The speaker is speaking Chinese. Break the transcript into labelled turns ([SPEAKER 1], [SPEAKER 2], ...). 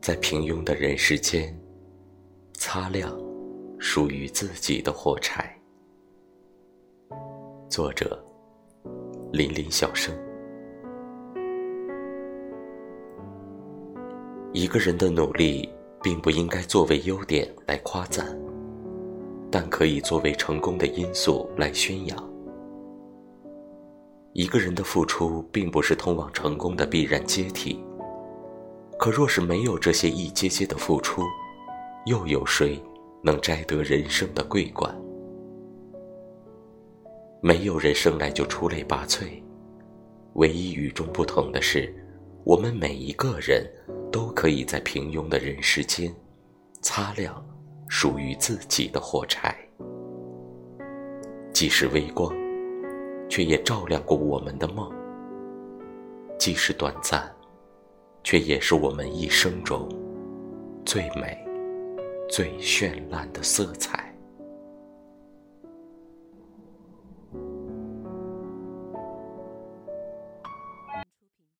[SPEAKER 1] 在平庸的人世间，擦亮属于自己的火柴。作者：林林小生。一个人的努力，并不应该作为优点来夸赞，但可以作为成功的因素来宣扬。一个人的付出，并不是通往成功的必然阶梯。可若是没有这些一阶阶的付出，又有谁能摘得人生的桂冠？没有人生来就出类拔萃，唯一与众不同的是，我们每一个人都可以在平庸的人世间，擦亮属于自己的火柴。即使微光，却也照亮过我们的梦；即使短暂。却也是我们一生中最美、最绚烂的色彩。